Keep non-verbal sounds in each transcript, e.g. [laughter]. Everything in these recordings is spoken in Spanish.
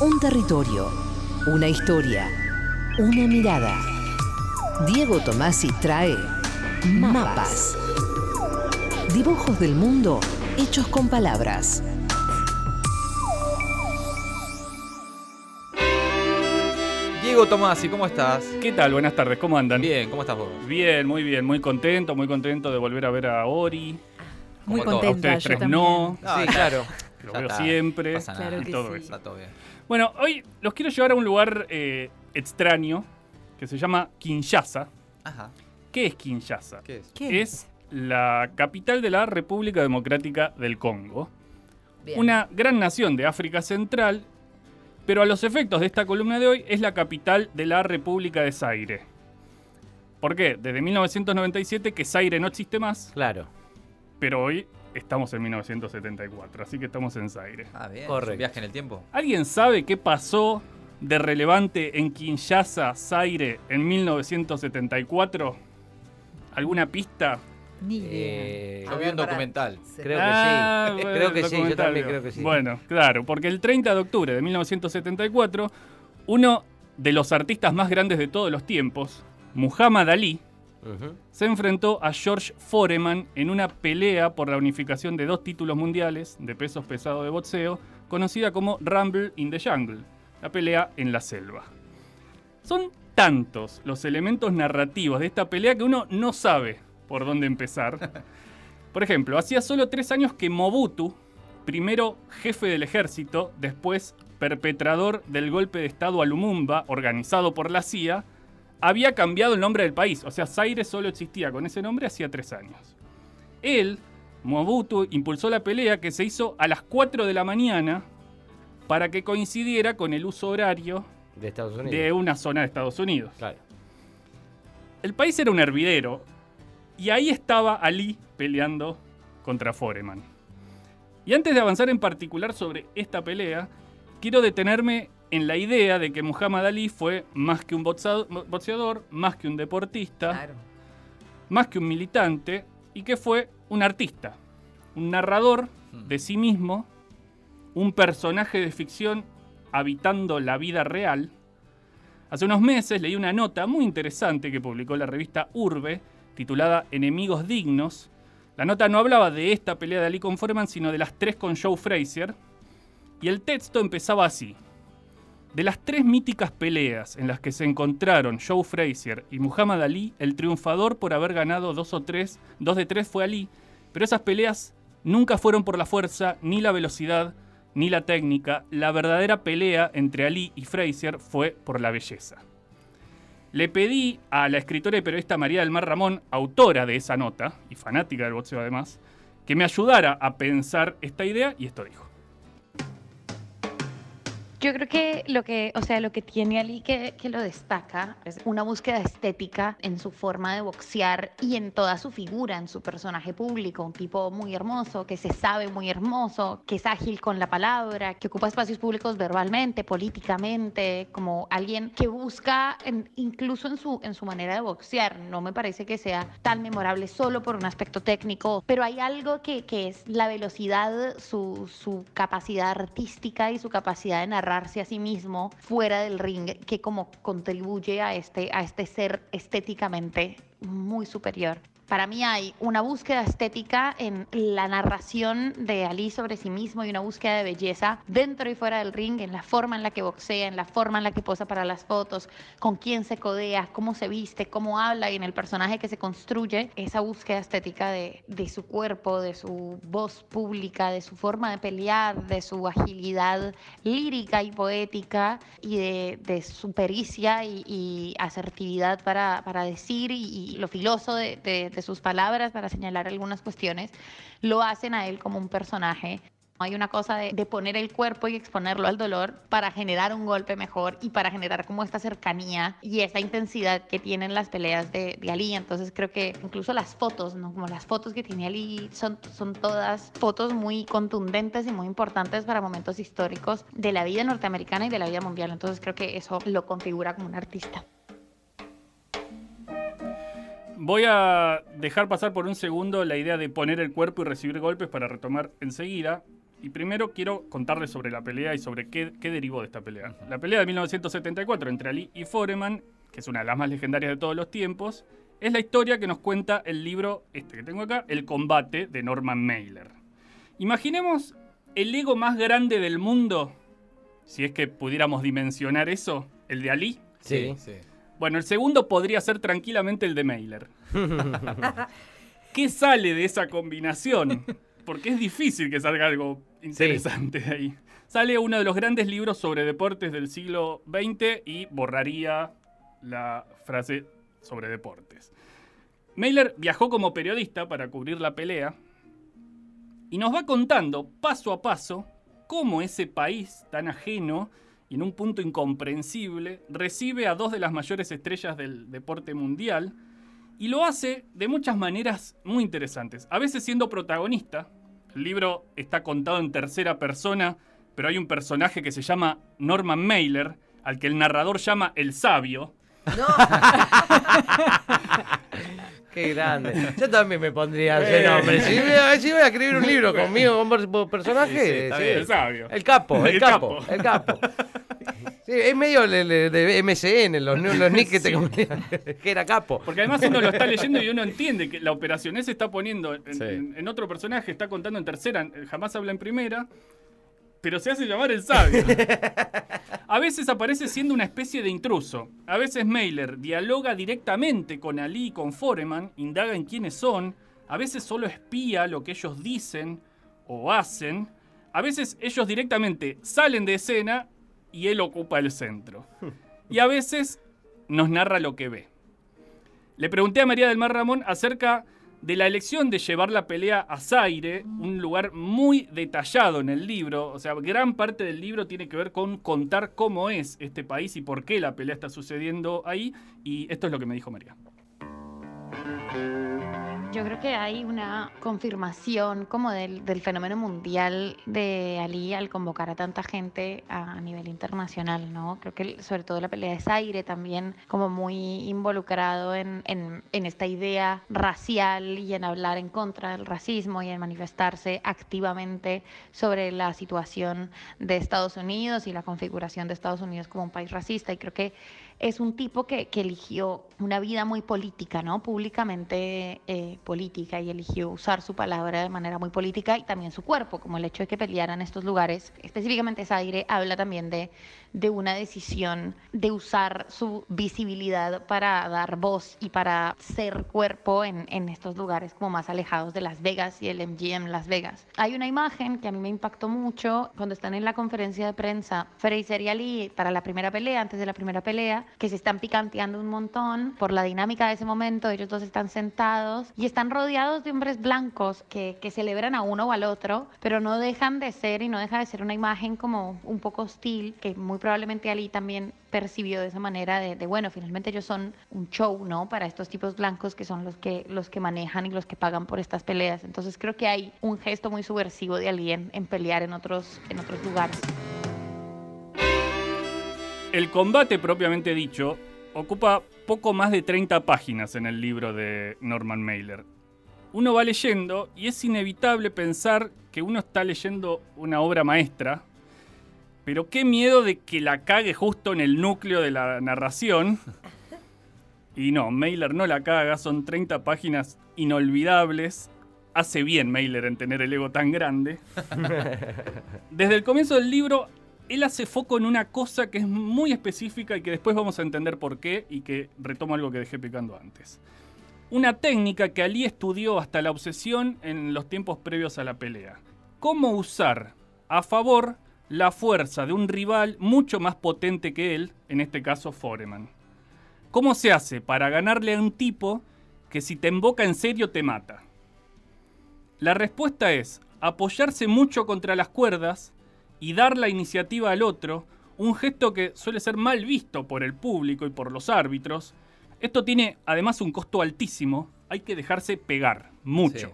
Un territorio, una historia, una mirada. Diego Tomasi trae mapas. Dibujos del mundo hechos con palabras. Diego Tomasi, ¿cómo estás? ¿Qué tal? Buenas tardes, ¿cómo andan? Bien, ¿cómo estás vos? Bien, muy bien, muy contento, muy contento de volver a ver a Ori. Muy Como todo. A contenta, ustedes yo tres también. no, sí, claro. [laughs] que lo Ya veo está, siempre pasa nada. Claro y que todo sí. eso. Está todo bien. Bueno, hoy los quiero llevar a un lugar eh, extraño que se llama Kinshasa. Ajá. ¿Qué es Kinshasa? ¿Qué es? ¿Qué Es la capital de la República Democrática del Congo. Bien. Una gran nación de África Central, pero a los efectos de esta columna de hoy es la capital de la República de Zaire. ¿Por qué? Desde 1997 que Zaire no existe más, Claro. pero hoy estamos en 1974, así que estamos en Zaire. Ah, bien. Correcto. ¿Es un viaje en el tiempo? ¿Alguien sabe qué pasó de relevante en Kinshasa, Zaire, en 1974? ¿Alguna pista? Ni idea. Eh, Yo vi un documental. creo que Ah, sí. creo que sí, yo también creo que sí. Bueno, claro, porque el 30 de octubre de 1974, uno de los artistas más grandes de todos los tiempos, Muhammad Ali, Se enfrentó a George Foreman en una pelea por la unificación de dos títulos mundiales de pesos pesados de boxeo, conocida como Rumble in the Jungle, la pelea en la selva. Son tantos los elementos narrativos de esta pelea que uno no sabe por dónde empezar. [laughs] Por ejemplo, hacía solo tres años que Mobutu, primero jefe del ejército, después perpetrador del golpe de Estado a Lumumba, organizado por la CIA, había cambiado el nombre del país. O sea, Zaire solo existía con ese nombre hacía tres años. Él, Mobutu, impulsó la pelea que se hizo a las 4 de la mañana para que coincidiera con el uso horario De Estados Unidos. de una zona de Estados Unidos. Claro. El país era un hervidero y ahí estaba Ali peleando contra Foreman. Y antes de avanzar en particular sobre esta pelea, quiero detenerme en la idea de que Muhammad Ali fue más que un boxeador, más que un deportista, Claro. más que un militante y que fue un artista, un narrador de sí mismo, un personaje de ficción habitando la vida real. Hace unos meses leí una nota muy interesante que publicó la revista Urbe, titulada Enemigos Dignos. La nota no hablaba de esta pelea de Ali con Foreman, sino de las tres con Joe Frazier. Y el texto empezaba así. De las tres míticas peleas en las que se encontraron Joe Frazier y Muhammad Ali, el triunfador por haber ganado dos o tres, dos de tres fue Ali, pero esas peleas nunca fueron por la fuerza, ni la velocidad, ni la técnica. La verdadera pelea entre Ali y Frazier fue por la belleza. Le pedí a la escritora y periodista María del Mar Ramón, autora de esa nota, y fanática del boxeo además, que me ayudara a pensar esta idea y esto dijo. Yo creo que lo que, o sea, lo que tiene Ali que, que lo destaca es una búsqueda estética en su forma de boxear y en toda su figura, en su personaje público, un tipo muy hermoso, que se sabe muy hermoso, que es ágil con la palabra, que ocupa espacios públicos verbalmente, políticamente, como alguien que busca, en- incluso en su, en su manera de boxear, no me parece que sea tan memorable solo por un aspecto técnico, pero hay algo que, que es la velocidad, su, su capacidad artística y su capacidad de a sí mismo fuera del ring, que como contribuye a este, a este ser estéticamente muy superior. Para mí hay una búsqueda estética en la narración de Ali sobre sí mismo y una búsqueda de belleza dentro y fuera del ring, en la forma en la que boxea, en la forma en la que posa para las fotos, con quién se codea, cómo se viste, cómo habla y en el personaje que se construye, esa búsqueda estética de, su cuerpo, de su voz pública, de su forma de pelear, de su agilidad lírica y poética y de, su pericia y, asertividad para, decir y, lo filoso de- de sus palabras para señalar algunas cuestiones, lo hacen a él como un personaje Hay una cosa de, poner el cuerpo y exponerlo al dolor para generar un golpe mejor y para generar como esta cercanía y esa intensidad que tienen las peleas de, de Ali. Entonces creo que incluso las fotos, ¿no? como las fotos que tiene Ali, son, son todas fotos muy contundentes y muy importantes para momentos históricos de la vida norteamericana y de la vida mundial. Entonces creo que eso lo configura como un artista. Voy a dejar pasar por un segundo la idea de poner el cuerpo y recibir golpes para retomar enseguida. Y primero quiero contarles sobre la pelea y sobre qué, qué derivó de esta pelea. La pelea de 1974 entre Ali y Foreman, que es una de las más legendarias de todos los tiempos, es la historia que nos cuenta el libro, este que tengo acá, El combate de Norman Mailer. Imaginemos el ego más grande del mundo, si es que pudiéramos dimensionar eso, el de Ali. Sí. Sí. Bueno, el segundo podría ser tranquilamente el de Mailer. [laughs] ¿Qué sale de esa combinación? Porque es difícil que salga algo interesante de ahí. Sale uno de los grandes libros sobre deportes del siglo XX y borraría la frase sobre deportes. Mailer viajó como periodista para cubrir la pelea y nos va contando paso a paso cómo ese país tan ajeno y en un punto incomprensible recibe a dos de las mayores estrellas del deporte mundial y lo hace de muchas maneras muy interesantes. A veces siendo protagonista, el libro está contado en tercera persona, pero hay un personaje que se llama Norman Mailer, al que el narrador llama el sabio. No. [laughs] Qué grande. Yo también me pondría ese Eh. nombre. Si, voy- si voy a escribir un libro conmigo, con per- personaje, Sí. El sabio. El capo, el, El capo, capo. el capo. Sí, es medio de, de- de MSN, los, los nick que te [laughs] comunican, [laughs] que era capo. Porque además uno lo está leyendo y uno entiende que la operación S está poniendo en, Sí. en- en otro personaje, está contando en tercera, jamás habla en primera, pero se hace llamar el sabio. [laughs] A veces aparece siendo una especie de intruso. A veces Mailer dialoga directamente con Ali y con Foreman, indaga en quiénes son. A veces solo espía lo que ellos dicen o hacen. A veces ellos directamente salen de escena y él ocupa el centro. [laughs] Y a veces nos narra lo que ve. Le pregunté a María del Mar Ramón acerca de la elección de llevar la pelea a Zaire, un lugar muy detallado en el libro. O sea, gran parte del libro tiene que ver con contar cómo es este país y por qué la pelea está sucediendo ahí. Y esto es lo que me dijo María. Yo creo que hay una confirmación como del, fenómeno mundial de Ali al convocar a tanta gente a, a nivel internacional, ¿no? Creo que sobre todo la pelea de Zaire también como muy involucrado en, en, en esta idea racial y en hablar en contra del racismo y en manifestarse activamente sobre la situación de Estados Unidos y la configuración de Estados Unidos como un país racista. Y creo que es un tipo que, que eligió una vida muy política, ¿no? Públicamente eh, política y eligió usar su palabra de manera muy política y también su cuerpo, como el hecho de que peleara en estos lugares. Específicamente Zaire habla también de, de una decisión de usar su visibilidad para dar voz y para ser cuerpo en, en estos lugares como más alejados de Las Vegas y el MGM Las Vegas. Hay una imagen que a mí me impactó mucho cuando están en la conferencia de prensa Fraser y Ali para la primera pelea, antes de la primera pelea, que se están picanteando un montón por la dinámica de ese momento. Ellos dos están sentados y están rodeados de hombres blancos que, que celebran a uno o al otro, pero no dejan de ser y no deja de ser una imagen como un poco hostil, que muy probablemente Ali también percibió de esa manera de, bueno, finalmente ellos son un show, ¿no? Para estos tipos blancos que son los que, los que manejan y los que pagan por estas peleas. Entonces creo que hay un gesto muy subversivo de Ali en, en pelear en otros, en otros lugares. El combate propiamente dicho ocupa poco más de 30 páginas en el libro de Norman Mailer. Uno va leyendo y es inevitable pensar que uno está leyendo una obra maestra, pero qué miedo de que la cague justo en el núcleo de la narración. Y no, Mailer no la caga, son 30 páginas inolvidables. Hace bien Mailer en tener el ego tan grande. [laughs] Desde el comienzo del libro él hace foco en una cosa que es muy específica y que después vamos a entender por qué y que retomo algo que dejé picando antes. Una técnica que Ali estudió hasta la obsesión en los tiempos previos a la pelea. Cómo usar a favor la fuerza de un rival mucho más potente que él, en este caso Foreman. ¿Cómo se hace para ganarle a un tipo que si te emboca en serio te mata? La respuesta es apoyarse mucho contra las cuerdas y dar la iniciativa al otro, un gesto que suele ser mal visto por el público y por los árbitros. Esto tiene además un costo altísimo, hay que dejarse pegar, mucho.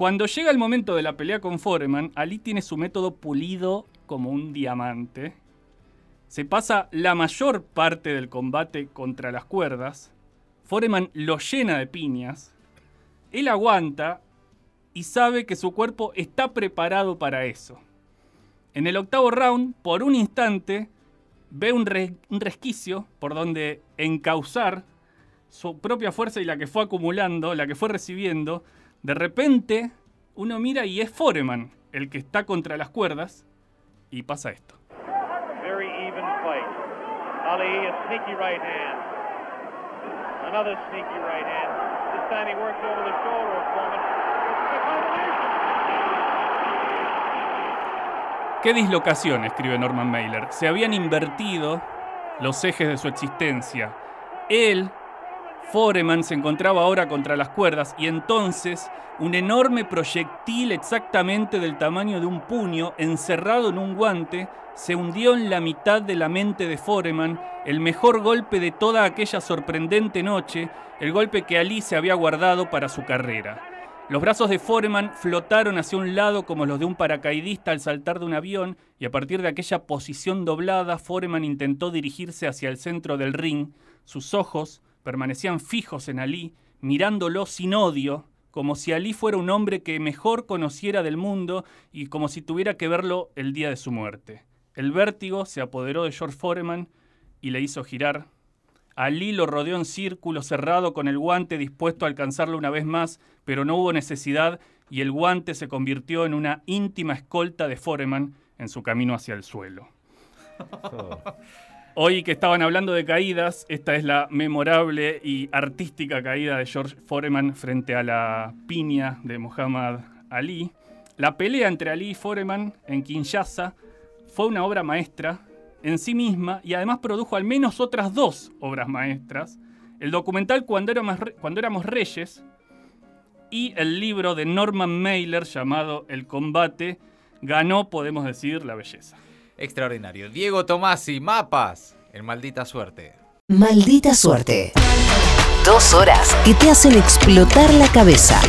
Cuando llega el momento de la pelea con Foreman, Ali tiene su método pulido como un diamante. Se pasa la mayor parte del combate contra las cuerdas. Foreman lo llena de piñas. Él aguanta y sabe que su cuerpo está preparado para eso. En el octavo round, por un instante, ve un, re- un resquicio por donde encauzar su propia fuerza y la que fue acumulando, la que fue recibiendo. De repente, uno mira y es Foreman el que está contra las cuerdas y pasa esto. Very even fight. Ali, a sneaky right hand. Another sneaky right hand. This time he works over the shoulder of Foreman. It's a combination. ¿Qué dislocación? escribe Norman Mailer. Se habían invertido los ejes de su existencia. Él, Foreman, se encontraba ahora contra las cuerdas y entonces un enorme proyectil exactamente del tamaño de un puño, encerrado en un guante, se hundió en la mitad de la mente de Foreman, el mejor golpe de toda aquella sorprendente noche, el golpe que Ali se había guardado para su carrera. Los brazos de Foreman flotaron hacia un lado como los de un paracaidista al saltar de un avión y a partir de aquella posición doblada, Foreman intentó dirigirse hacia el centro del ring. Sus ojos permanecían fijos en Ali, mirándolo sin odio, como si Ali fuera un hombre que mejor conociera del mundo y como si tuviera que verlo el día de su muerte. El vértigo se apoderó de George Foreman y le hizo girar. Ali lo rodeó en círculo cerrado con el guante dispuesto a alcanzarlo una vez más, pero no hubo necesidad y el guante se convirtió en una íntima escolta de Foreman en su camino hacia el suelo. [laughs] Hoy que estaban hablando de caídas, esta es la memorable y artística caída de George Foreman frente a la piña de Muhammad Ali. La pelea entre Ali y Foreman en Kinshasa fue una obra maestra en sí misma y además produjo al menos otras dos obras maestras. El documental Cuando éramos, Cuando éramos Reyes y el libro de Norman Mailer llamado El combate ganó, podemos decir, la belleza. Extraordinario. Diego Tomasi, mapas. En maldita suerte. Maldita suerte. Dos horas que te hacen explotar la cabeza.